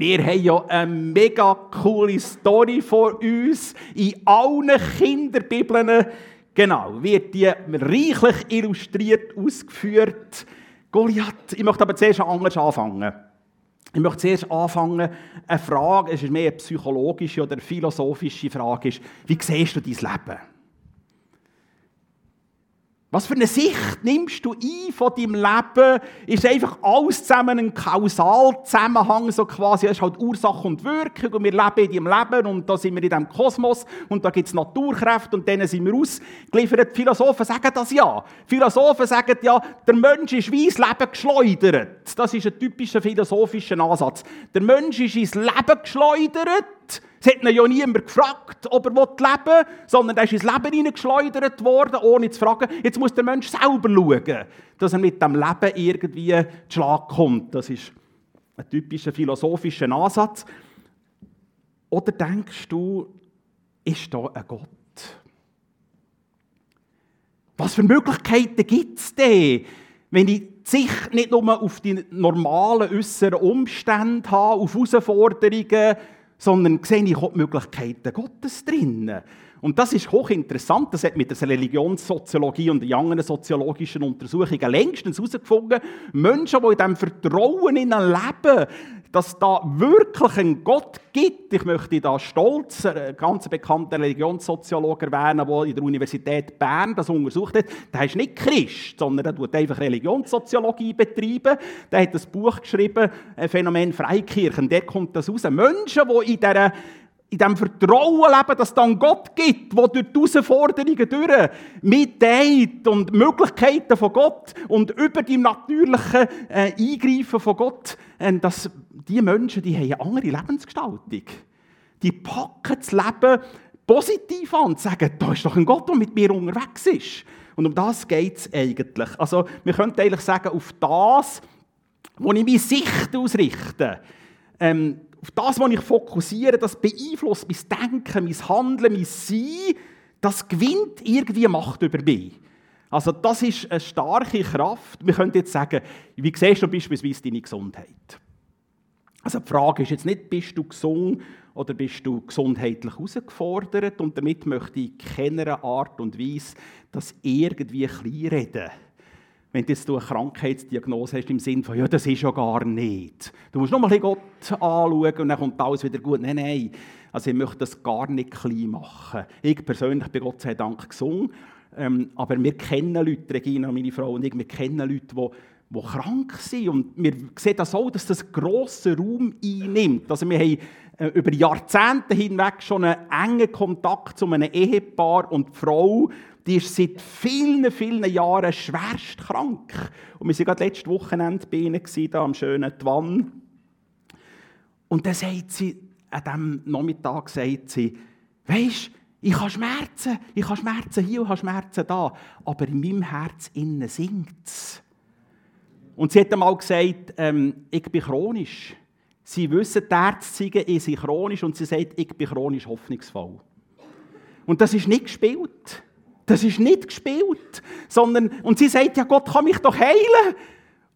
Wir haben ja eine mega coole Story vor uns. In allen Kinderbibeln, genau, wird die reichlich illustriert ausgeführt. Goliath, ich möchte aber zuerst anders anfangen. Ich möchte zuerst anfangen, eine Frage, es ist mehr eine psychologische oder philosophische Frage, ist, wie siehst du dein Leben? Was für eine Sicht nimmst du ein von deinem Leben? Ist einfach alles zusammen ein Kausalzusammenhang, so quasi, es ist halt Ursache und Wirkung und wir leben in diesem Leben und da sind wir in diesem Kosmos und da gibt es Naturkräfte und denen sind wir ausgeliefert. Philosophen sagen das ja. Philosophen sagen ja, der Mensch ist wie ins Leben geschleudert. Das ist ein typischer philosophischer Ansatz. Der Mensch ist ins Leben geschleudert es hat ihn ja niemand gefragt, ob er leben will, sondern er ist ins Leben hineingeschleudert worden, ohne zu fragen. Jetzt muss der Mensch selber schauen, dass er mit dem Leben irgendwie zu Schlag kommt. Das ist ein typischer philosophischer Ansatz. Oder denkst du, ist da ein Gott? Was für Möglichkeiten gibt es denn, wenn ich sich nicht nur auf die normalen äußeren Umstände habe, auf Herausforderungen, sondern sehe ich auch die Möglichkeiten Gottes drin. Und das ist hochinteressant. Das hat mit der Religionssoziologie und den anderen soziologischen Untersuchungen längstens herausgefunden. Menschen, die in diesem Vertrauen leben, dass da wirklich einen Gott gibt. Ich möchte da stolz einen ganz bekannten Religionssoziologen erwähnen, der in der Universität Bern das untersucht hat. Der ist nicht Christ, sondern der tut einfach Religionssoziologie betreiben. Der hat ein Buch geschrieben, Phänomen Freikirchen. Der kommt das raus. Menschen, die in dieser in dem Vertrauen leben, dass es dann Gott gibt, der durch die Herausforderungen durch mitgeht und Möglichkeiten von Gott und über die natürlichen äh, Eingreifen von Gott, äh, dass die Menschen, die haben eine andere Lebensgestaltung. Die packen das Leben positiv an und sagen, da ist doch ein Gott, der mit mir unterwegs ist. Und um das geht es eigentlich. Also, wir könnten eigentlich sagen, auf das, wo ich meine Sicht ausrichte, ähm, auf das, was ich fokussiere, das beeinflusst mein Denken, mein Handeln, mein Sein, das gewinnt irgendwie Macht über mich. Also das ist eine starke Kraft. Wir können jetzt sagen, wie siehst du beispielsweise deine Gesundheit? Also die Frage ist jetzt nicht, bist du gesund oder bist du gesundheitlich herausgefordert? Und damit möchte ich in keiner Art und Weise das irgendwie kleinreden. Wenn du jetzt eine Krankheitsdiagnose hast im Sinne von, ja, das ist ja gar nicht. Du musst nur mal Gott anschauen und dann kommt alles wieder gut. Nein, nein. Also ich möchte das gar nicht klein machen. Ich persönlich bin Gott sei Dank gesund. Ähm, aber wir kennen Leute, Regina, meine Frau und ich, wir kennen Leute, die die krank sind. Und wir sehen das auch, dass das grossen Raum einnimmt. Also wir haben äh, über Jahrzehnte hinweg schon einen engen Kontakt zu einem Ehepaar und die Frau, die ist seit vielen, vielen Jahren schwerst krank. Und wir waren gerade letztes Wochenende bei ihnen, hier am schönen Twan. Und dann sagt sie, an diesem Nachmittag sagt sie, weisst ich habe Schmerzen, ich habe Schmerzen hier und habe Schmerzen da, aber in meinem Herz innen singt es. Und sie hat einmal gesagt, ähm, ich bin chronisch. Sie wissen, die Ärzte ich sind chronisch und sie sagt, ich bin chronisch hoffnungsvoll. Und das ist nicht gespielt. Das ist nicht gespielt. Sondern, und sie sagt, ja, Gott kann mich doch heilen.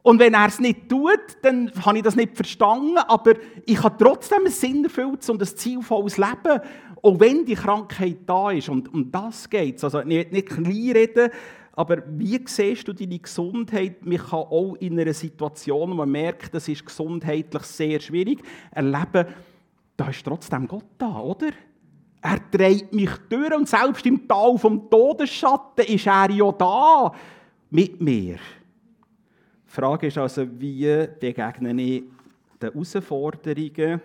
Und wenn er es nicht tut, dann habe ich das nicht verstanden, aber ich habe trotzdem ein sinnerfülltes und ein zielvolles Leben, auch wenn die Krankheit da ist. Und um das geht es. Also nicht, nicht klein reden, aber wie siehst du deine Gesundheit? Man kann auch in einer Situation, wo man merkt, das ist gesundheitlich sehr schwierig, erleben, da ist trotzdem Gott da, oder? Er trägt mich durch und selbst im Tal vom Todesschatten ist er ja da mit mir. Die Frage ist also, wie begegne ich den Herausforderungen?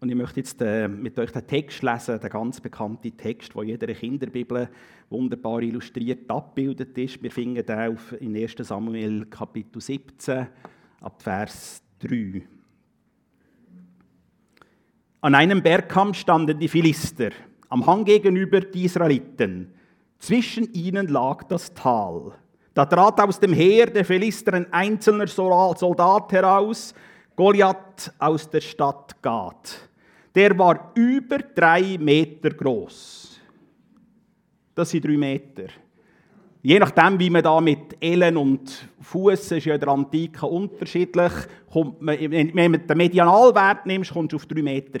Und ich möchte jetzt äh, mit euch den Text lesen, den ganz bekannten Text, der in jeder Kinderbibel wunderbar illustriert abgebildet ist. Wir finden den auf in 1. Samuel Kapitel 17 ab Vers 3. An einem Bergkamm standen die Philister, am Hang gegenüber die Israeliten. Zwischen ihnen lag das Tal. Da trat aus dem Heer der Philister ein einzelner Soldat heraus, Goliath aus der Stadt Gath der war über drei Meter groß. Das sind drei Meter. Je nachdem, wie man da mit Ellen und Fuß ist ja in der Antike unterschiedlich, kommt man, wenn du den Medianalwert nimmst, kommst du auf 3,6 Meter.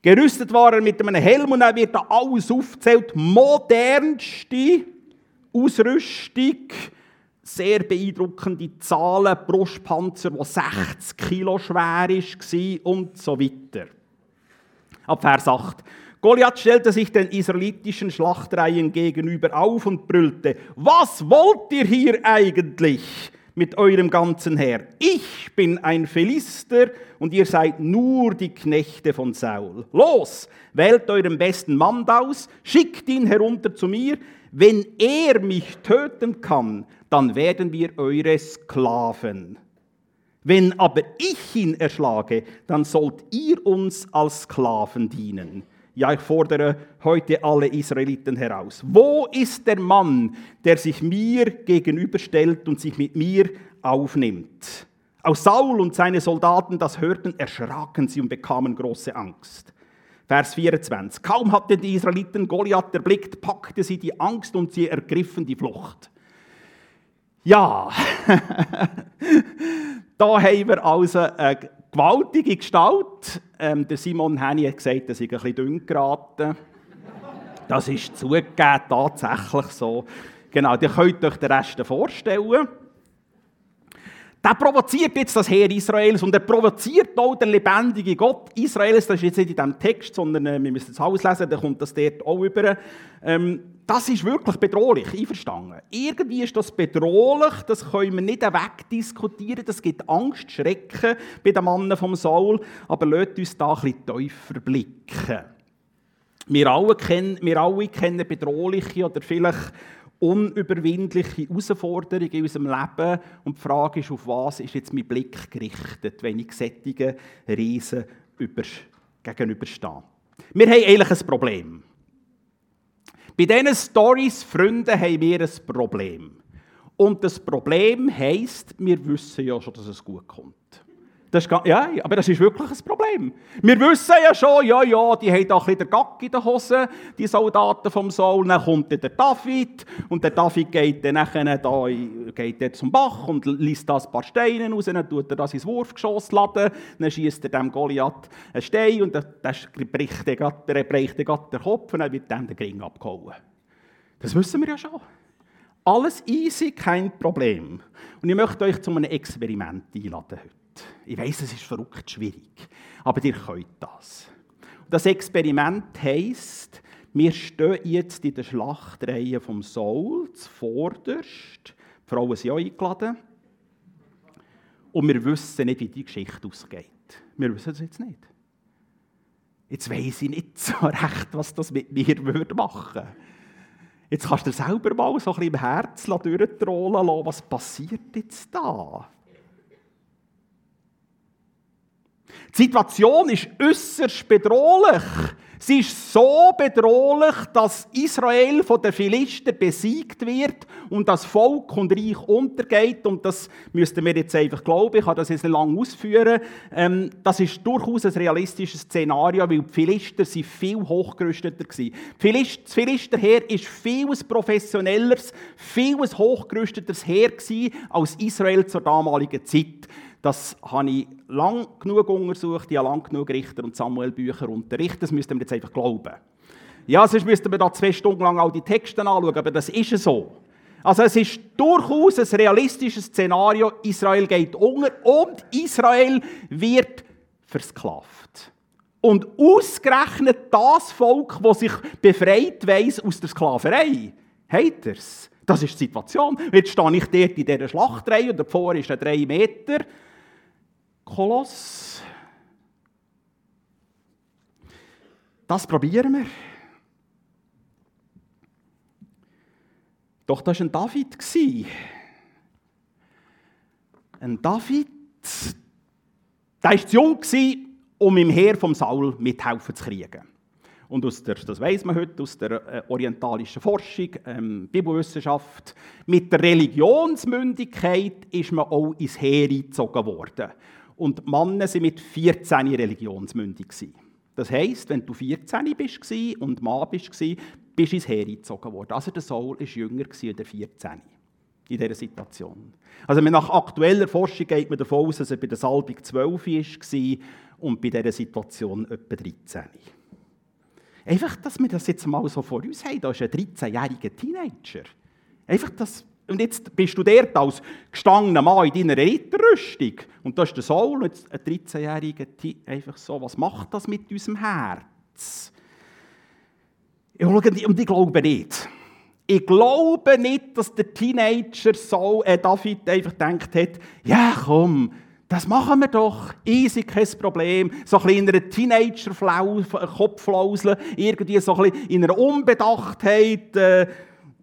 Gerüstet war er mit einem Helm und er wird da alles aufgezählt. Modernste Ausrüstung, sehr beeindruckende Zahlen, Brustpanzer, der 60 Kilo schwer war und so weiter. Ab Vers 8. Goliath stellte sich den israelitischen Schlachtreihen gegenüber auf und brüllte, was wollt ihr hier eigentlich? mit eurem ganzen Heer. Ich bin ein Philister und ihr seid nur die Knechte von Saul. Los, wählt euren besten Mann aus, schickt ihn herunter zu mir. Wenn er mich töten kann, dann werden wir eure Sklaven. Wenn aber ich ihn erschlage, dann sollt ihr uns als Sklaven dienen. Ja, ich fordere heute alle Israeliten heraus. Wo ist der Mann, der sich mir gegenüberstellt und sich mit mir aufnimmt? Aus Saul und seine Soldaten das hörten, erschraken sie und bekamen große Angst. Vers 24. Kaum hatten die Israeliten Goliath erblickt, packte sie die Angst und sie ergriffen die Flucht. Ja, da haben wir also eine gewaltige Gestalt. Ähm, der Simon Henny hat gesagt, er sei ein bisschen dünn geraten. Das ist zugegeben tatsächlich so. Genau, ihr könnt euch den Rest vorstellen. Der provoziert jetzt das Heer Israels und er provoziert auch den lebendigen Gott Israels. Das ist jetzt nicht in diesem Text, sondern äh, wir müssen es auslesen, dann kommt das dort auch über. Ähm, das ist wirklich bedrohlich, einverstanden. Irgendwie ist das bedrohlich, das können wir nicht wegdiskutieren, das gibt Angst, Schrecken bei den Mannen vom Saul, aber lasst uns da ein tiefer blicken. Wir alle kennen, wir alle kennen bedrohliche oder vielleicht unüberwindliche Herausforderungen in unserem Leben und die Frage ist, auf was ist jetzt mein Blick gerichtet, wenn ich sättigen Riesen gegenüberstehe. Wir haben eigentlich ein Problem. Bei diesen Stories, Freunde, haben wir ein Problem. Und das Problem heisst, wir wissen ja schon, dass es gut kommt. Das ist, ja, aber das ist wirklich ein Problem. Wir wissen ja schon, ja, ja, die haben da ein bisschen den Gack in der Hose, die Soldaten vom Saul. Dann kommt der David und der David geht dann nachher da, geht dann zum Bach und liest da ein paar Steine raus, dann tut er das ins Wurfgeschoss laden, dann schießt er dem Goliath einen Stein und bricht dann grad, der bricht den Kopf und dann wird dann der Ring abgehauen. Das wissen wir ja schon. Alles easy, kein Problem. Und ich möchte euch zu einem Experiment einladen heute. Ich weiß, es ist verrückt schwierig, aber ihr könnt das. Das Experiment heisst, wir stehen jetzt in der Schlachtreihe vom Saul, zuvorderst. Die Frauen sind auch eingeladen. Und wir wissen nicht, wie die Geschichte ausgeht. Wir wissen es jetzt nicht. Jetzt weiß ich nicht so recht, was das mit mir machen würde. Jetzt kannst du selber mal so ein bisschen im Herz durchtrollen lassen, was passiert jetzt da? Die Situation ist äußerst bedrohlich. Sie ist so bedrohlich, dass Israel von den Philistern besiegt wird und das Volk und Reich untergeht. Und das müssten wir jetzt einfach glauben. Ich kann das jetzt nicht lange ausführen. Ähm, das ist durchaus ein realistisches Szenario, weil die Philister sind viel hochgerüsteter waren. Das Philisterheer war viel professionelleres, viel hochgerüsteteres Heer als Israel zur damaligen Zeit. Das habe ich lang genug untersucht, ich habe lang genug Richter und Samuel-Bücher unterrichtet. Das müssten wir jetzt einfach glauben. Ja, sonst müssten wir da zwei Stunden lang all die Texte anschauen, aber das ist so. Also es ist durchaus ein realistisches Szenario, Israel geht unter und Israel wird versklavt. Und ausgerechnet das Volk, das sich befreit weiss aus der Sklaverei, hat es. Das ist die Situation. Jetzt stehe ich dort in dieser Schlachtreihe und davor ist er drei Meter. Koloss. Das probieren wir. Doch das war ein David. Ein David, der war zu jung, um im Heer vom Saul mithelfen zu kriegen. Und aus der, das weiß man heute aus der äh, orientalischen Forschung, ähm, Bibelwissenschaft, mit der Religionsmündigkeit ist man auch ins Heer eingezogen worden. Und die Männer waren mit 14 religionsmündig. Das heisst, wenn du 14 bist und Mann bist, bist ins Heer gezogen worden. Also der Saul war jünger als der 14 in dieser Situation. Also nach aktueller Forschung geht man davon aus, dass er bei der Salbung 12 war und bei dieser Situation etwa 13. Einfach, dass wir das jetzt mal so vor uns haben. Da ist ein 13-jähriger Teenager. Einfach das, und jetzt bist du dort als gestangener Mann in deiner Ritterrüstung. Und da ist der Saul, ein 13-jähriger Teenager. Einfach so, was macht das mit unserem Herz? Und ich glaube nicht. Ich glaube nicht, dass der Teenager so, äh, David einfach gedacht hat, ja komm, das machen wir doch, easy, kein Problem. So ein in einer Teenager-Kopflausel, irgendwie so ein in einer Unbedachtheit, äh,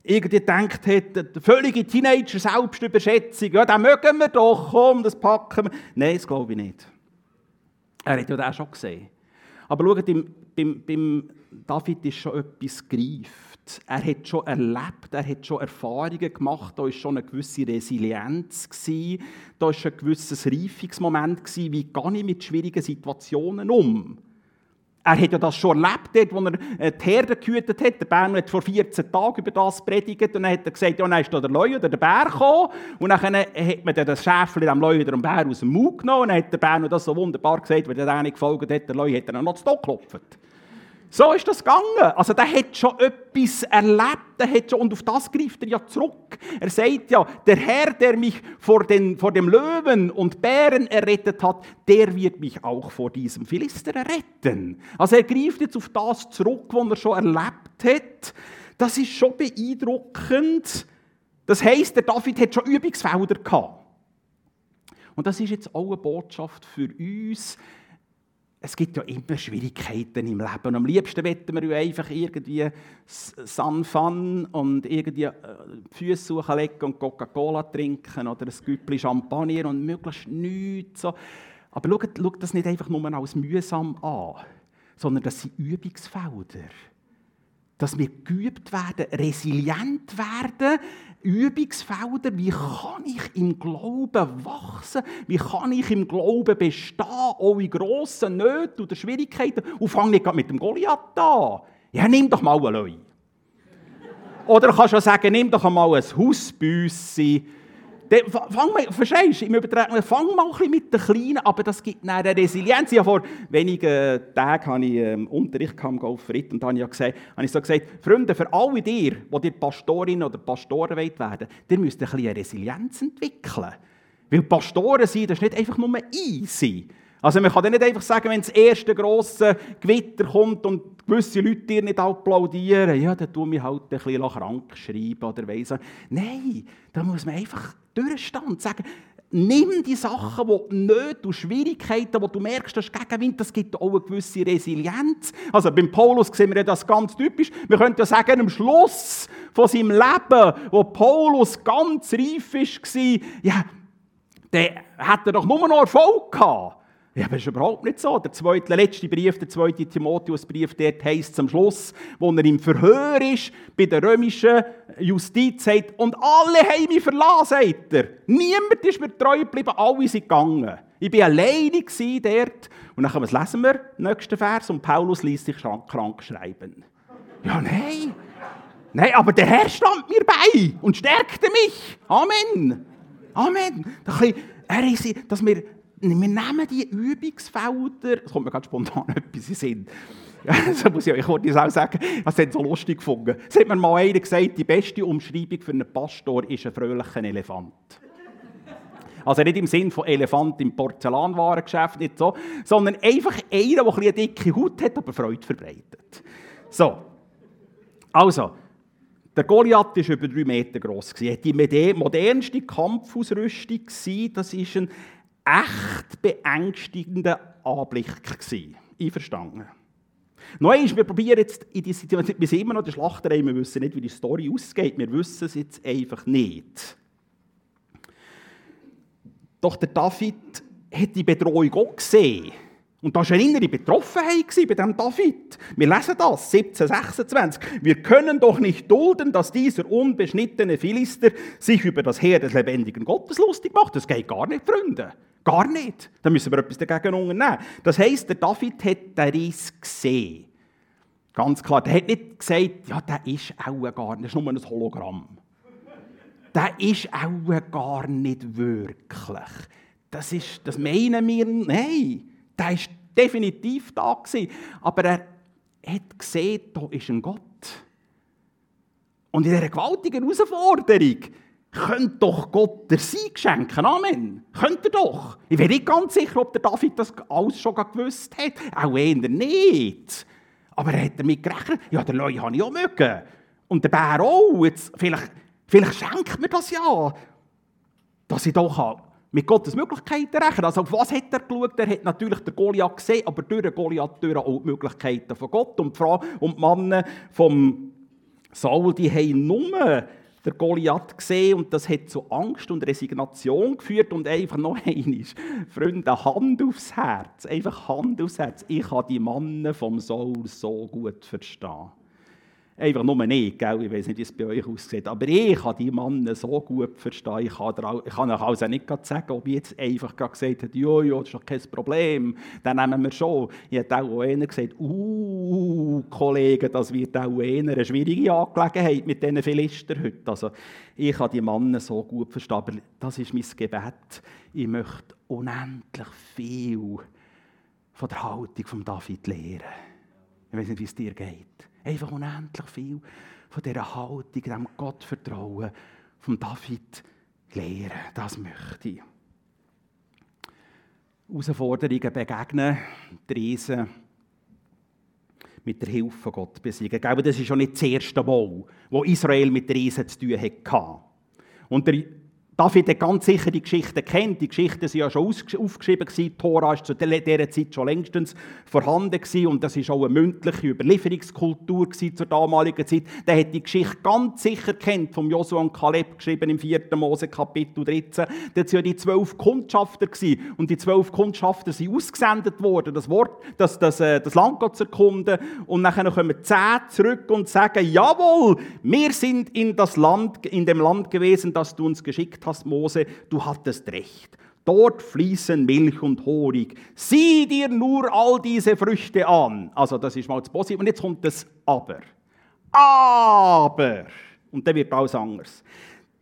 irgendwie gedacht hat, völlige Teenager-Selbstüberschätzung, ja, das mögen wir doch, komm, das packen wir. Nein, das glaube ich nicht. Er hat ja das schon gesehen. Aber schaut, beim, beim, beim David ist schon etwas greift. Er hat schon erlebt, er hat schon Erfahrungen gemacht, da war schon eine gewisse Resilienz, da war ein gewisses Reifungsmoment, wie gehe ich mit schwierigen Situationen um. Er hat ja das schon erlebt, dort, wo er äh, die Herde gehütet hat. Der Bär hat vor 14 Tagen über das predigt und dann hat er gesagt, ja, dann ist da der Leu oder der Bär gekommen. Und dann hat man das Schäfchen dem Leu oder dem Bär aus dem Mund genommen und dann hat der Bär das so wunderbar gesagt, weil der nicht gefolgt hat, der Leu hat dann noch zu geklopft. So ist das gegangen. Also der hat schon etwas erlebt, der hat schon, und auf das greift er ja zurück. Er sagt ja, der Herr, der mich vor, den, vor dem Löwen und Bären errettet hat, der wird mich auch vor diesem Philister erretten. Also er greift jetzt auf das zurück, was er schon erlebt hat. Das ist schon beeindruckend. Das heisst, der David hat schon Übungsfelder gehabt. Und das ist jetzt auch eine Botschaft für uns, es gibt ja immer Schwierigkeiten im Leben. Am liebsten wetten wir ja einfach irgendwie Fun und irgendwie äh, Füße suchen legen und Coca-Cola trinken oder ein Güppli Champagner und möglichst nichts. Aber schaut, schaut das nicht einfach nur als mühsam an, sondern das sind Übungsfelder dass wir geübt werden, resilient werden, Übungsfelder, wie kann ich im Glauben wachsen, wie kann ich im Glauben bestehen, auch in grossen Nöten oder Schwierigkeiten, und fange nicht mit dem Goliath an. Ja, nimm doch mal einen Leu. Oder du kannst auch sagen, nimm doch mal ein Hausbüssi Fang mal, verstehst du, im Übertragen, fang mal ein bisschen mit den Kleinen, aber das gibt eine Resilienz. Ja, vor wenigen Tagen hatte ich ähm, Unterricht am Golfritt und da habe ich, gesagt, habe ich so gesagt, Freunde, für alle dir, die ihr Pastorin oder Pastoren werden wollt, ihr müsst ein bisschen Resilienz entwickeln. Weil Pastoren sein, das ist nicht einfach nur easy. Also man kann nicht einfach sagen, wenn das erste grosse Gewitter kommt und gewisse Leute dir nicht applaudieren, ja, dann tue ich halt ein bisschen krank schreiben oder weiss Nein, da muss man einfach durchstehen und sagen, nimm die Sachen, die Nöte und Schwierigkeiten, wo du merkst, das ist Gegenwind, das gibt auch eine gewisse Resilienz. Also beim Paulus sehen wir das ganz typisch. Wir könnten ja sagen, am Schluss von seinem Leben, wo Paulus ganz reif war, ja, der hat er doch nur noch Erfolg gehabt. Ja, aber das ist überhaupt nicht so. Der, zweite, der letzte Brief, der zweite Timotheusbrief, dort heisst zum Schluss, wo er im Verhör ist, bei der römischen Justiz, sagt, und alle haben mich verlassen, sagt er. Niemand ist mir treu geblieben, alle sind gegangen. Ich war alleine dort. Und dann lesen wir, den nächsten Vers, und Paulus ließ sich krank schreiben. Ja, nein. Nein, aber der Herr stand mir bei und stärkte mich. Amen. Amen. Er ist, dass wir wir nehmen die Übungsfelder, es kommt mir ganz spontan etwas in Sinn. das muss ich euch kurz auch sagen, das hat so lustig gefunden. Es hat mir mal einer gesagt, die beste Umschreibung für einen Pastor ist ein fröhlicher Elefant. Also nicht im Sinn von Elefant im Porzellanwarengeschäft, nicht so, sondern einfach einer, der eine dicke Haut hat, aber Freude verbreitet. So, also, der Goliath war über drei Meter groß. Er hatte die modernste Kampfausrüstung. Das ist ein echt beängstigender Anblick gewesen. Einverstanden? Noch einmal, wir probieren jetzt in die Situation, wir sind immer noch der Schlachterei, wir wissen nicht, wie die Story ausgeht, wir wissen es jetzt einfach nicht. Doch der David hat die Bedrohung auch gesehen. Und da war eine innere Betroffenheit bei dem David. Wir lesen das, 1726. Wir können doch nicht dulden, dass dieser unbeschnittene Philister sich über das Heer des lebendigen Gottes lustig macht. Das geht gar nicht, Freunde. Gar nicht. Da müssen wir etwas dagegen unternehmen. Das heisst, der David hat den Riss gesehen. Ganz klar. Der hat nicht gesagt, ja, der ist auch gar nicht, das ist nur ein Hologramm. Der ist auch gar nicht wirklich. Das, ist, das meinen wir, nein, der ist definitiv da gewesen. Aber er hat gesehen, da ist ein Gott. Und in dieser gewaltigen Herausforderung könnte doch Gott der Sieg schenken. Amen. Könnte er doch. Ich bin nicht ganz sicher, ob der David das alles schon gewusst hat. Auch eher nicht. Aber er hat damit gerechnet. Ja, der Leu habe ich auch mögen. Und der Bär auch. Jetzt, vielleicht, vielleicht schenkt mir das ja. Dass ich doch mit Gottes Möglichkeiten rechnen Also auf was hat er geschaut? Er hat natürlich den Goliath gesehen, aber durch den Goliath durch auch die Möglichkeiten von Gott. Und die Frau und die Männer vom Saul, die haben nur der Goliath gesehen und das hat zu Angst und Resignation geführt und einfach noch einmal, Freunde, Hand aufs Herz, einfach Hand aufs Herz. Ich kann die Männer vom Saul so gut verstehen. Einfach nur nicht, gell? ich weiß nicht, wie es bei euch aussieht. Aber ich kann die Männer so gut verstehen. Ich kann, ich kann euch also nicht sagen, ob ich jetzt einfach gesagt habe, ja, ja, das ist doch kein Problem, dann nehmen wir schon. Ich habe auch einer gesagt, uh, Kollegen, das wird auch eine schwierige Angelegenheit mit diesen Philister heute. Also, ich kann die Männer so gut verstehen, aber das ist mein Gebet. Ich möchte unendlich viel von der Haltung von David lernen. Ich weiß nicht, wie es dir geht. Einfach unendlich viel von dieser Haltung, diesem Gottvertrauen von David lehren. Das möchte ich. Herausforderungen begegnen, die Riesen mit der Hilfe von Gott besiegen. Ich glaube, das ist schon nicht das erste Mal, wo Israel mit Riesen zu tun hatte. Und der David hat ganz sicher die Geschichte kennt. Die Geschichten sind ja schon aufgeschrieben gewesen. Die Tora war zu dieser Zeit schon längstens vorhanden gewesen. und das war auch eine mündliche Überlieferungskultur zur damaligen Zeit. Der hat die Geschichte ganz sicher kennt vom Josua und Kaleb geschrieben im 4. Mose Kapitel 13. Da waren ja die zwölf Kundschafter gewesen. und die zwölf Kundschafter sind ausgesendet worden, das Wort, das, das, äh, das Land zu erkunden und dann kommen zehn zurück und sagen, jawohl, wir sind in das Land, in dem Land gewesen, das du uns geschickt hast hast, Mose, du hattest recht. Dort fließen Milch und Honig. Sieh dir nur all diese Früchte an. Also das ist mal das Positive. Und jetzt kommt das Aber. Aber, und dann wird alles anders.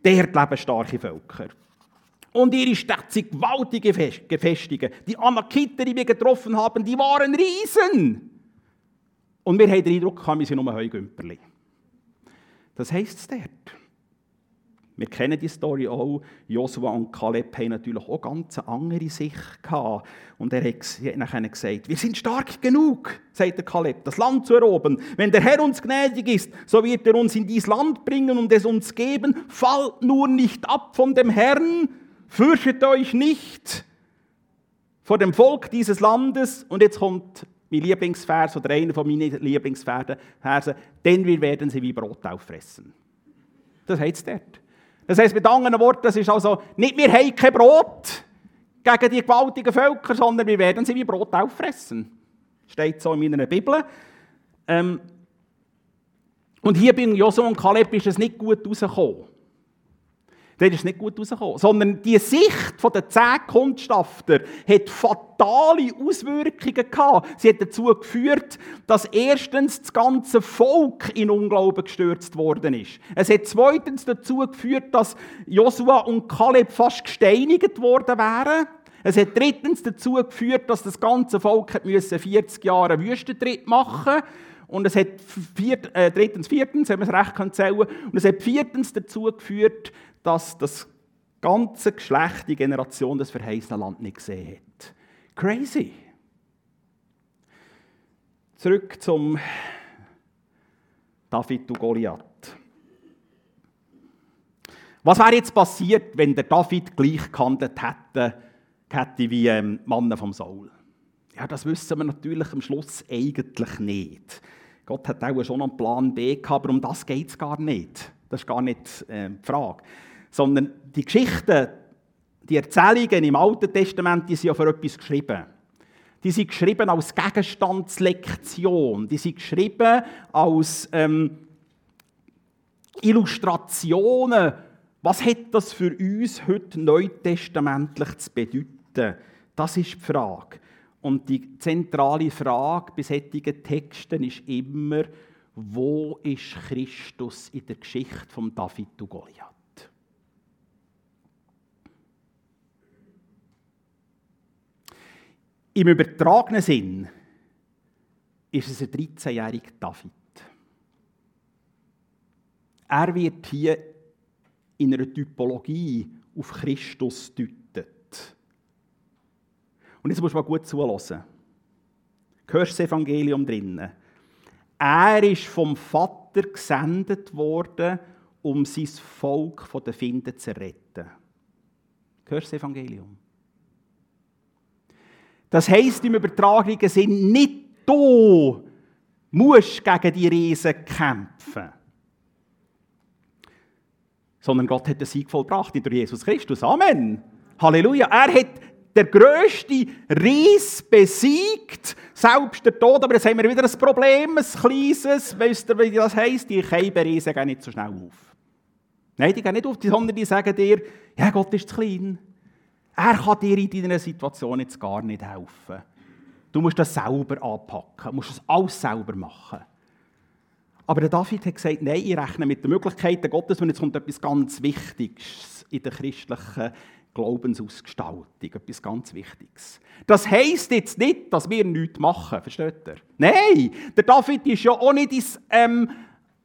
Dort leben starke Völker. Und ihre Städte sind gewaltige Gefestigungen. Die Anakiter, die wir getroffen haben, die waren Riesen. Und wir haben den Eindruck, wir sind nur Heugümperli. Das heisst es dort. Wir kennen die Story auch. Josua und Kaleb haben natürlich auch ganz eine andere Sicht gehabt. Und er hat nachher gesagt, wir sind stark genug, sagt der Kaleb, das Land zu erobern. Wenn der Herr uns gnädig ist, so wird er uns in dieses Land bringen und es uns geben. Fallt nur nicht ab von dem Herrn, fürchtet euch nicht vor dem Volk dieses Landes. Und jetzt kommt mein Lieblingsvers oder einer von meinen Lieblingsversen, denn wir werden sie wie Brot auffressen. Das heißt dort. Das heisst mit anderen Worten, das ist also nicht, wir haben kein Brot gegen die gewaltigen Völker, sondern wir werden sie wie Brot auffressen. Steht so in meiner Bibel. Ähm, und hier bei Josua und Kaleb ist es nicht gut rausgekommen. Der ist nicht gut rausgekommen. Sondern die Sicht der zehn Kundschafter hat fatale Auswirkungen gehabt. Sie hat dazu geführt, dass erstens das ganze Volk in Unglauben gestürzt worden ist. Es hat zweitens dazu geführt, dass Josua und Kaleb fast gesteinigt worden wären. Es hat drittens dazu geführt, dass das ganze Volk 40 Jahre Wüstentritt machen musste. Und es hat viert, äh, drittens, viertens, wenn man es recht zählen kann, und es hat viertens dazu geführt, dass das ganze Geschlecht, die Generation des verheißenen Land nicht gesehen hat. Crazy. Zurück zum David und Goliath. Was wäre jetzt passiert, wenn der David gleich gehandelt hätte, hätte wie ähm, Mann vom Saul? Ja, das wissen wir natürlich am Schluss eigentlich nicht. Gott hat auch schon einen Plan B gehabt, aber um das geht es gar nicht. Das ist gar nicht äh, die Frage sondern die Geschichten, die Erzählungen im Alten Testament, die sind ja für etwas geschrieben. Die sind geschrieben als Gegenstandslektion. Die sind geschrieben als ähm, Illustrationen. Was hat das für uns heute neutestamentlich zu bedeuten? Das ist die Frage. Und die zentrale Frage bei solchen Texten ist immer, wo ist Christus in der Geschichte von David und Goliath? Im übertragenen Sinn ist es ein 13-jähriger David. Er wird hier in einer Typologie auf Christus deutet. Und jetzt musst du mal gut zuhören. Hörst das Evangelium drinnen? Er ist vom Vater gesendet worden, um sein Volk von den Finden zu retten. Hörst das Evangelium? Das heisst im übertragenen Sinn, nicht du musst gegen die Riesen kämpfen. Sondern Gott hat den Sieg vollbracht durch Jesus Christus. Amen. Halleluja. Er hat der grösste Ries besiegt, selbst der Tod. Aber jetzt haben wir wieder ein Problem, ein kleines. Weißt du, wie das heisst? Die Keibenriesen gehen nicht so schnell auf. Nein, die gehen nicht auf, sondern die sagen dir, ja, Gott ist zu klein. Er kann dir in deiner Situation jetzt gar nicht helfen. Du musst das selber anpacken, musst das alles selber machen. Aber der David hat gesagt, nein, ich rechne mit den Möglichkeiten Gottes und jetzt kommt etwas ganz Wichtiges in der christlichen Glaubensausgestaltung, etwas ganz Wichtiges. Das heisst jetzt nicht, dass wir nichts machen, versteht ihr? Nein, der David ist ja auch nicht ins, ähm,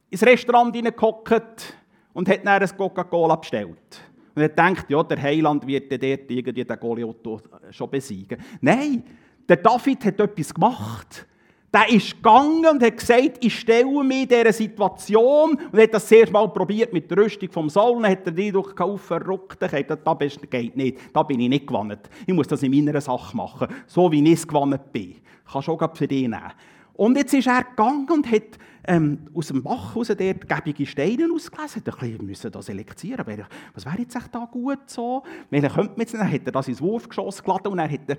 ins Restaurant hineingehockt und hat dann ein Coca-Cola bestellt. Und er denkt, ja, der Heiland wird dort irgendwie den Goliath schon besiegen. Nein, der David hat etwas gemacht. Der ist gegangen und hat gesagt, ich stelle mich dieser Situation und hat das zuerst mal probiert mit der Rüstung vom Saul. Dann hat er die durchgekauft, verrückt. Er hat gesagt, das geht nicht, da bin ich nicht gewandt. Ich muss das in meiner Sache machen, so wie ich es gewandt bin. Ich kann schon für dich nehmen. Und jetzt ist er gegangen und hat ähm, aus dem Bach raus dort gebige Steine ausgelesen. Ein bisschen da selektieren. Was wäre jetzt echt da gut so? Welchen könnte man jetzt Dann er das ins Wurfgeschoss geladen und dann hat er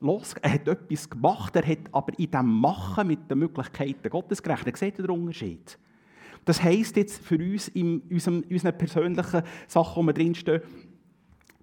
los, er hat etwas gemacht, er hat aber in diesem Machen mit den Möglichkeiten Gottes gerechnet. Seht ihr den Unterschied? Das heisst jetzt für uns in unserem, unseren persönlichen Sachen, die wir drinstehen,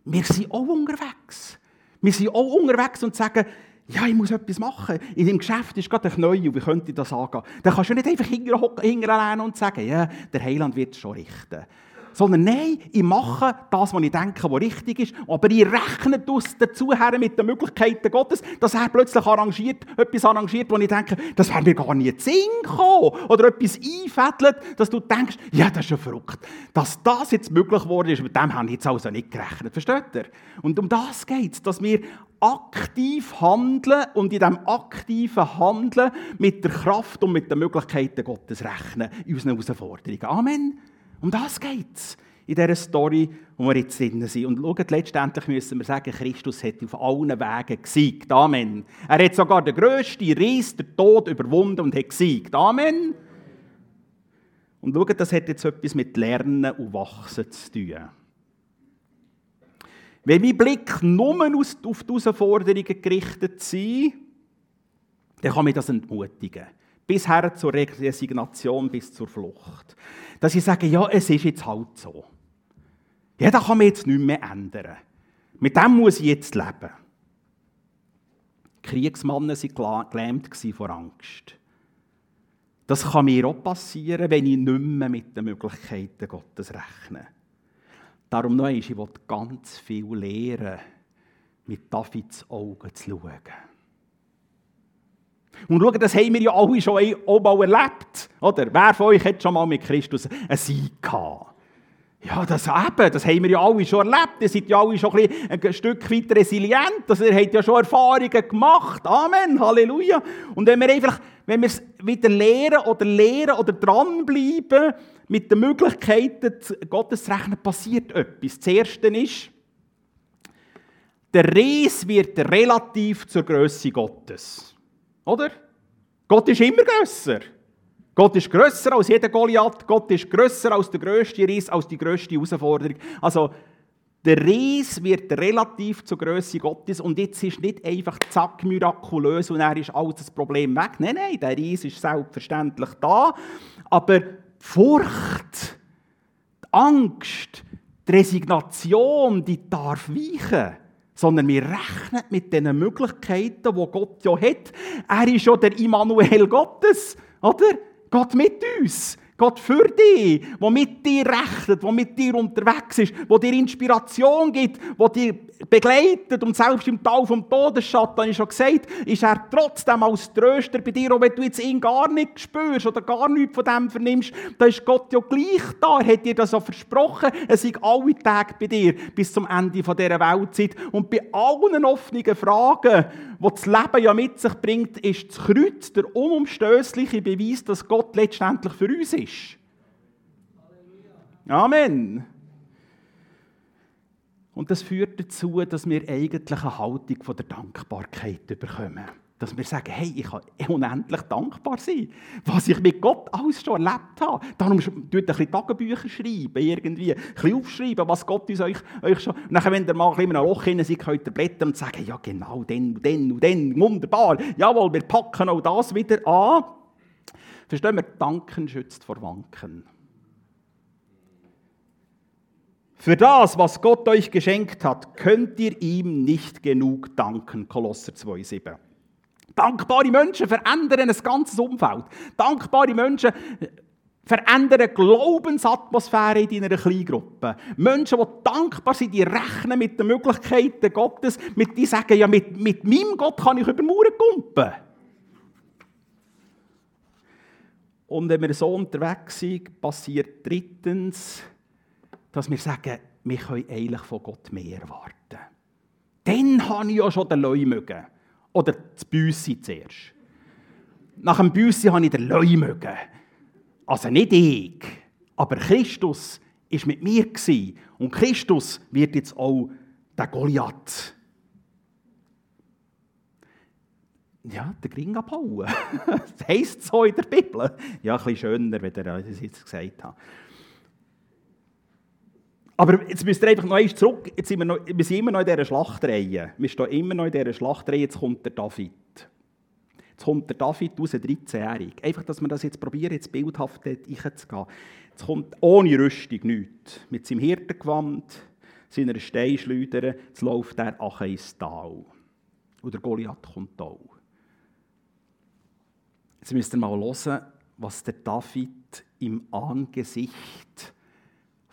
wir sind auch unterwegs. Wir sind auch unterwegs und sagen, ja, ich muss etwas machen. In dem Geschäft ist gerade ein Neue, wie könnte ich das angehen? Dann kannst du nicht einfach hinterher und sagen, ja, der Heiland wird es schon richten. Sondern nein, ich mache das, was ich denke, was richtig ist, aber ich rechne dazu her mit den Möglichkeiten Gottes, dass er plötzlich arrangiert, etwas arrangiert, wo ich denke, das wäre mir gar zu Sinn gekommen. Oder etwas einfädelt, dass du denkst, ja, das ist ja verrückt. Dass das jetzt möglich geworden ist, mit dem habe ich jetzt also nicht gerechnet. Versteht ihr? Und um das geht es, dass wir aktiv handeln und in diesem aktiven Handeln mit der Kraft und mit den Möglichkeiten Gottes rechnen in unseren Herausforderungen. Amen. Um das geht es in dieser Story, wo wir jetzt drin sind. Und schaut, letztendlich müssen wir sagen, Christus hat auf allen Wegen gesiegt. Amen. Er hat sogar den grössten Ries, den Tod, überwunden und hat gesiegt. Amen. Und schaut, das hat jetzt etwas mit Lernen und Wachsen zu tun. Wenn mein Blick nur auf die Herausforderungen gerichtet ist, dann kann mich das entmutigen. Bis her zur Resignation, bis zur Flucht. Dass ich sage, ja, es ist jetzt halt so. Ja, das kann man jetzt nicht mehr ändern. Mit dem muss ich jetzt leben. Kriegsmannen waren gelähmt vor Angst. Das kann mir auch passieren, wenn ich nicht mehr mit den Möglichkeiten Gottes rechne. Darum noch einmal, ich will ganz viel lernen, mit Davids Augen zu schauen. Und schauen, das haben wir ja alle schon auch erlebt. Oder? Wer von euch hat schon mal mit Christus einen Sieg gehabt? Ja, das eben, das haben wir ja alle schon erlebt. Ihr seid ja alle schon ein, ein Stück weit resilient. Also ihr habt ja schon Erfahrungen gemacht. Amen, Halleluja. Und wenn wir einfach, wenn wir es wieder lehren oder lehren oder dranbleiben, mit den Möglichkeiten Gottes rechnen, passiert etwas. Das Erste ist, der Ries wird relativ zur Größe Gottes. Oder? Gott ist immer grösser. Gott ist grösser als jeder Goliath. Gott ist grösser als der grösste Ries, als die grösste Herausforderung. Also, der Ries wird relativ zur Größe Gottes und jetzt ist nicht einfach zack mirakulös und er ist alles das Problem weg. Nein, nein, der Ries ist selbstverständlich da, aber Furcht, die Angst, die Resignation, die darf weichen. Sondern wir rechnen mit den Möglichkeiten, die Gott ja hat. Er ist ja der Immanuel Gottes, oder? Gott mit uns. Gott für dich, der mit dir rechnet, der mit dir unterwegs ist, der dir Inspiration gibt, der dir begleitet und selbst im Tal vom Todesschatten, habe ich schon gesagt, ist er trotzdem als Tröster bei dir, auch wenn du jetzt ihn gar nicht spürst oder gar nichts von dem vernimmst, da ist Gott ja gleich da, er hat dir das auch versprochen, er sei alle Tage bei dir bis zum Ende dieser Weltzeit und bei allen offenen Fragen, die das Leben ja mit sich bringt, ist das Kreuz der unumstößliche Beweis, dass Gott letztendlich für uns ist. Amen. Und das führt dazu, dass wir eigentlich eine Haltung von der Dankbarkeit bekommen. Dass wir sagen, hey, ich kann unendlich dankbar sein, was ich mit Gott alles schon erlebt habe. Darum tut ein bisschen Tagebücher schreiben, irgendwie, ein bisschen aufschreiben, was Gott uns euch, euch schon... Und dann, wenn ihr mal in einem Loch hinein seid, könnt ihr blättern und sagen, ja genau, den und den und den, wunderbar. Jawohl, wir packen auch das wieder an. Verstehen wir, Danken schützt vor Wanken. Für das, was Gott euch geschenkt hat, könnt ihr ihm nicht genug danken. Kolosser 2,7. Dankbare Menschen verändern ein ganzes Umfeld. Dankbare Menschen verändern Glaubensatmosphäre in deiner Kleingruppe. Menschen, die dankbar sind, die rechnen mit den Möglichkeiten Gottes, mit die sagen, ja, mit, mit meinem Gott kann ich über Mauern kumpen. Und wenn wir so unterwegs sind, passiert drittens, dass wir sagen, wir können eigentlich von Gott mehr erwarten. Dann habe ich ja schon den Leumögen. Oder das Büssi zuerst. Nach dem Büssi habe ich den Leumögen. Also nicht ich, aber Christus war mit mir. Und Christus wird jetzt auch der Goliath ja, den Ring abhauen. das heisst so in der Bibel. Ja, ein bisschen schöner, wie ich das jetzt gesagt habe. Aber jetzt müsst ihr einfach noch einmal zurück. Jetzt sind wir, noch, wir sind immer noch in dieser Schlachtreihe. Wir stehen immer noch in dieser Schlachtreihe. Jetzt kommt der David. Jetzt kommt der David aus, 13-jährig. Einfach, dass wir das jetzt probieren, jetzt bildhaft reinzugehen. Jetzt kommt ohne Rüstung nichts. Mit seinem Hirtengewand, seiner Steinschleuder, jetzt läuft er ins Tal. Und der Goliath kommt auch. Jetzt müsst ihr mal hören, was der David im Angesicht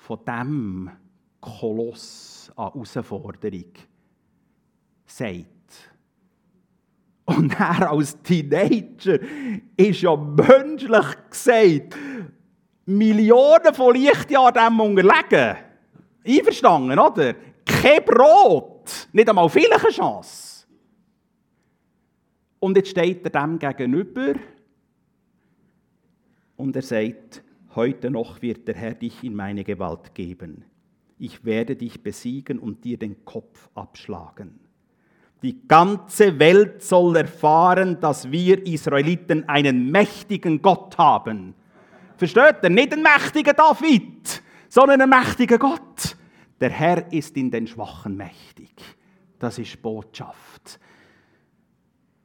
von dem Koloss an Herausforderung sagt. Und er als Teenager ist ja menschlich gesagt Millionen von Lichtjahren dem unterlegen. Einverstanden, oder? Kein Brot, nicht einmal viele Chance. Und jetzt steht er dem gegenüber und er sagt, heute noch wird der Herr dich in meine Gewalt geben. Ich werde dich besiegen und dir den Kopf abschlagen. Die ganze Welt soll erfahren, dass wir Israeliten einen mächtigen Gott haben. Versteht ihr? Nicht einen mächtigen David, sondern einen mächtigen Gott. Der Herr ist in den Schwachen mächtig. Das ist Botschaft.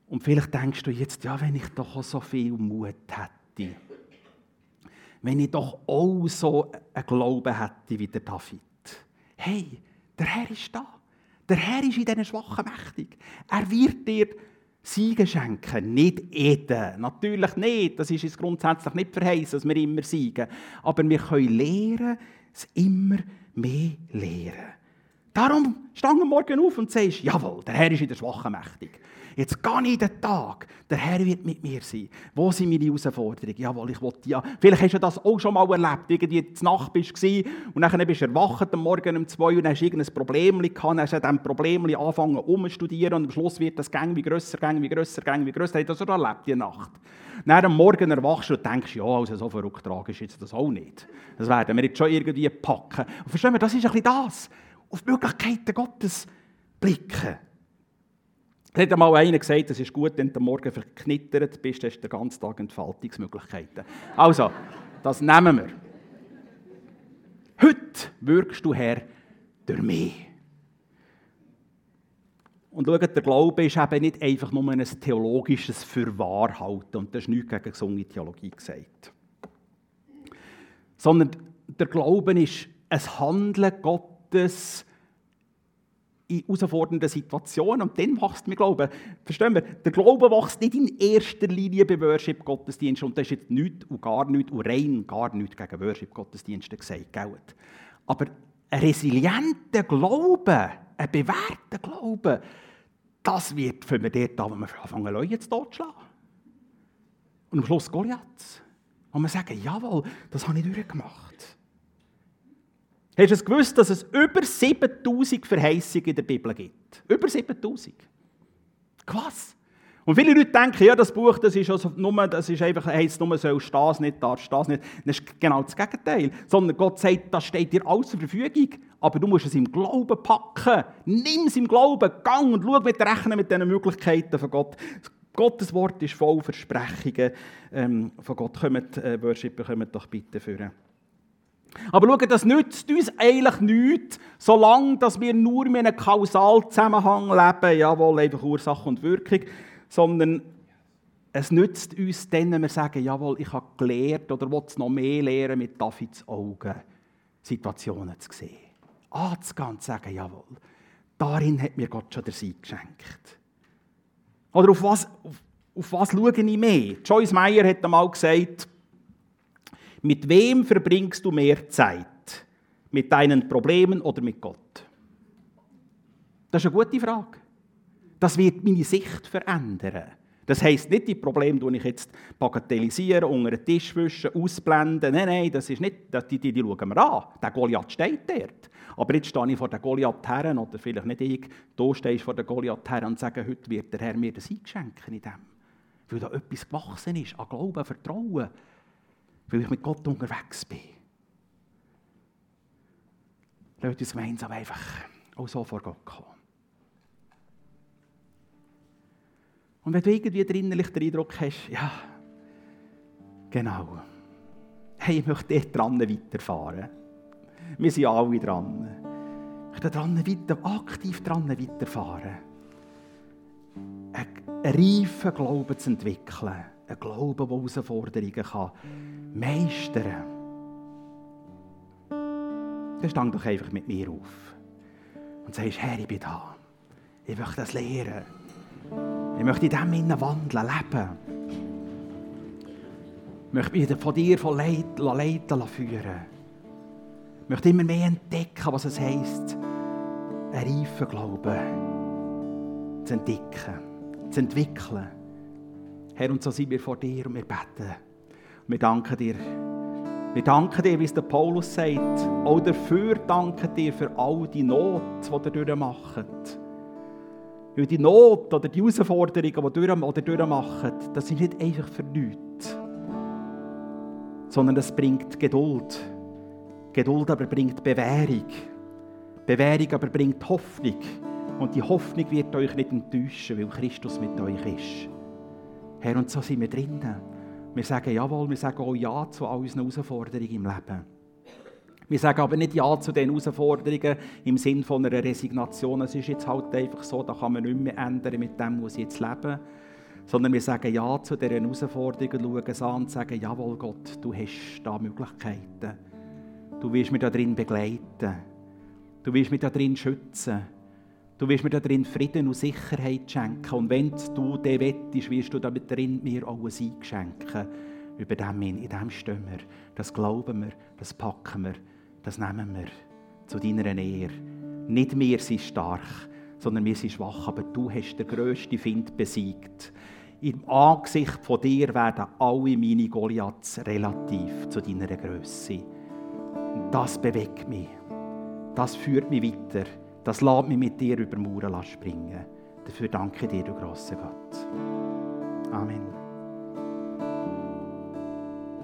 Und vielleicht denkst du jetzt, ja, wenn ich doch so viel Mut hätte wenn ich doch auch so einen Glauben hätte wie der David. Hey, der Herr ist da. Der Herr ist in diesen Schwachen mächtig. Er wird dir Siege schenken, nicht Eden. Natürlich nicht. Das ist uns grundsätzlich nicht verheißen, dass wir immer siegen. Aber wir können lernen, es immer mehr lernen. Darum stehen wir morgen auf und sagst, jawohl, der Herr ist in der Schwachen mächtig. Jetzt gehe ich den Tag. Der Herr wird mit mir sein. Wo sind meine Herausforderungen? Jawohl, ich wollte ja. Vielleicht hast du das auch schon mal erlebt. Irgendwie der Nacht bist du und dann bist du erwacht am Morgen um zwei und hast irgendein Problem gehabt. Dann hast du an diesem Problem angefangen umzustudieren und am Schluss wird das Gang wie grösser, Gang wie grösser, Gang wie grösser. Hast du das schon erlebt, die Nacht? Dann am Morgen erwachst du und denkst, ja, also so verrückt tragisch ist das auch nicht. Das werden wir jetzt schon irgendwie packen. Und verstehen wir, das ist ein bisschen das. Auf die Möglichkeiten Gottes blicken. Es hat einmal einer gesagt, es ist gut, wenn du morgen verknittert bist, hast du den ganzen Tag Entfaltungsmöglichkeiten. Also, das nehmen wir. Heute wirkst du Herr durch mich. Und schaut, der Glaube ist eben nicht einfach nur ein theologisches Fürwahrhalten. Und das ist nichts gegen gesunde Theologie gesagt. Sondern der Glaube ist ein Handeln Gottes in herausfordernden Situationen und dann wächst mein Glaube. Verstehen wir? Der Glaube wächst nicht in erster Linie bei Worship-Gottesdiensten und das ist jetzt nichts und gar nichts und rein gar nichts gegen Worship-Gottesdienste gesagt. Gell? Aber ein resilienter Glaube, ein bewährter Glaube, das wird für mich dort an, wo wir anfangen, Leute zu totschlagen. Und am Schluss Goliath. Und wir sagen, jawohl, das habe ich durchgemacht. Hast du es gewusst, dass es über 7000 Verheißungen in der Bibel gibt? Über 7000. Was? Und viele Leute denken, ja, das Buch, das ist, also nur, das ist einfach, heisst nur, sollst das nicht, darfst das nicht. Das ist genau das Gegenteil. Sondern Gott sagt, das steht dir alles zur Verfügung, aber du musst es im Glauben packen. Nimm es im Glauben, gang und schau mit Rechnen mit diesen Möglichkeiten von Gott. Gottes Wort ist voll Versprechungen ähm, von Gott. Kommt, äh, Worshipper, kommt doch bitte führen. Aber schau, das nützt uns eigentlich nichts, solange dass wir nur in einem Kausalzusammenhang leben, jawohl, einfach Ursache und Wirkung, sondern es nützt uns dann, wenn wir sagen, jawohl, ich habe gelernt oder will es noch mehr lernen, mit Davids Augen Situationen zu sehen. Anzugehen und sagen, jawohl, darin hat mir Gott schon der Sieg geschenkt. Oder auf was, auf, auf was schaue ich mehr? Joyce Meyer hat einmal gesagt, mit wem verbringst du mehr Zeit? Mit deinen Problemen oder mit Gott? Das ist eine gute Frage. Das wird meine Sicht verändern. Das heisst nicht, die Probleme die ich jetzt bagatellisieren, unter den Tisch wischen, ausblenden. Nein, nein, das ist nicht, die, die, die schauen wir an. Der Goliath steht dort. Aber jetzt stehe ich vor der Goliath her, oder vielleicht nicht ich, du stehst vor der Goliath her und sagst, heute wird der Herr mir das eingeschenken in dem. Weil da etwas gewachsen ist, an Glauben, Vertrauen. Weil ich mit Gott unterwegs bin. Lasst uns gemeinsam einfach auch so vor Gott kommen. Und wenn du irgendwie innerlich den Eindruck hast, ja, genau, hey, ich möchte dort dran weiterfahren. Wir sind alle dran. Ich möchte dran weiter, aktiv dran weiterfahren. Einen reifen Glauben zu entwickeln. Einen Glauben, der Herausforderungen kann meistern. Dann stang doch einfach mit mir auf und sagst, Herr, ich bin da. Ich möchte das lehren. Ich möchte in dem Innen wandeln, leben. Ich möchte mich von dir von leiten, leiten führen. Ich möchte immer mehr entdecken, was es heisst, einen reifen Glauben zu entdecken, zu entwickeln. Herr, und so sind wir vor dir und wir beten. Wir danken dir. Wir danken dir, wie es der Paulus sagt. Auch dafür danken dir für all die Not, die ihr durchmacht. Weil die Not oder die Herausforderungen, die ihr durchmacht, das sind nicht einfach für nichts. Sondern das bringt Geduld. Geduld aber bringt Bewährung. Bewährung aber bringt Hoffnung. Und die Hoffnung wird euch nicht enttäuschen, weil Christus mit euch ist. Herr, und so sind wir drinnen. Wir sagen jawohl, wir sagen auch Ja zu all unseren Herausforderungen im Leben. Wir sagen aber nicht Ja zu den Herausforderungen im Sinne von einer Resignation. Es ist jetzt halt einfach so, da kann man nicht mehr ändern mit dem, was ich jetzt lebe. Sondern wir sagen Ja zu diesen Herausforderungen, schauen es an und sagen, jawohl Gott, du hast da Möglichkeiten. Du wirst mich da drin begleiten. Du wirst mich da drin schützen. Du wirst mir da drin Frieden und Sicherheit schenken. Und wenn du den wettest, wirst du da drin mir auch ein Sieg. Über dem in dem stehen wir. Das glauben wir, das packen wir, das nehmen wir zu deiner Ehre. Nicht wir sind stark, sondern wir sind schwach, aber du hast den grössten Find besiegt. Im Angesicht von dir werden alle meine Goliaths relativ zu deiner Größe. Das bewegt mich. Das führt mich weiter. Das lässt mich mit dir über Mauern springen. Dafür danke dir, du grosser Gott. Amen.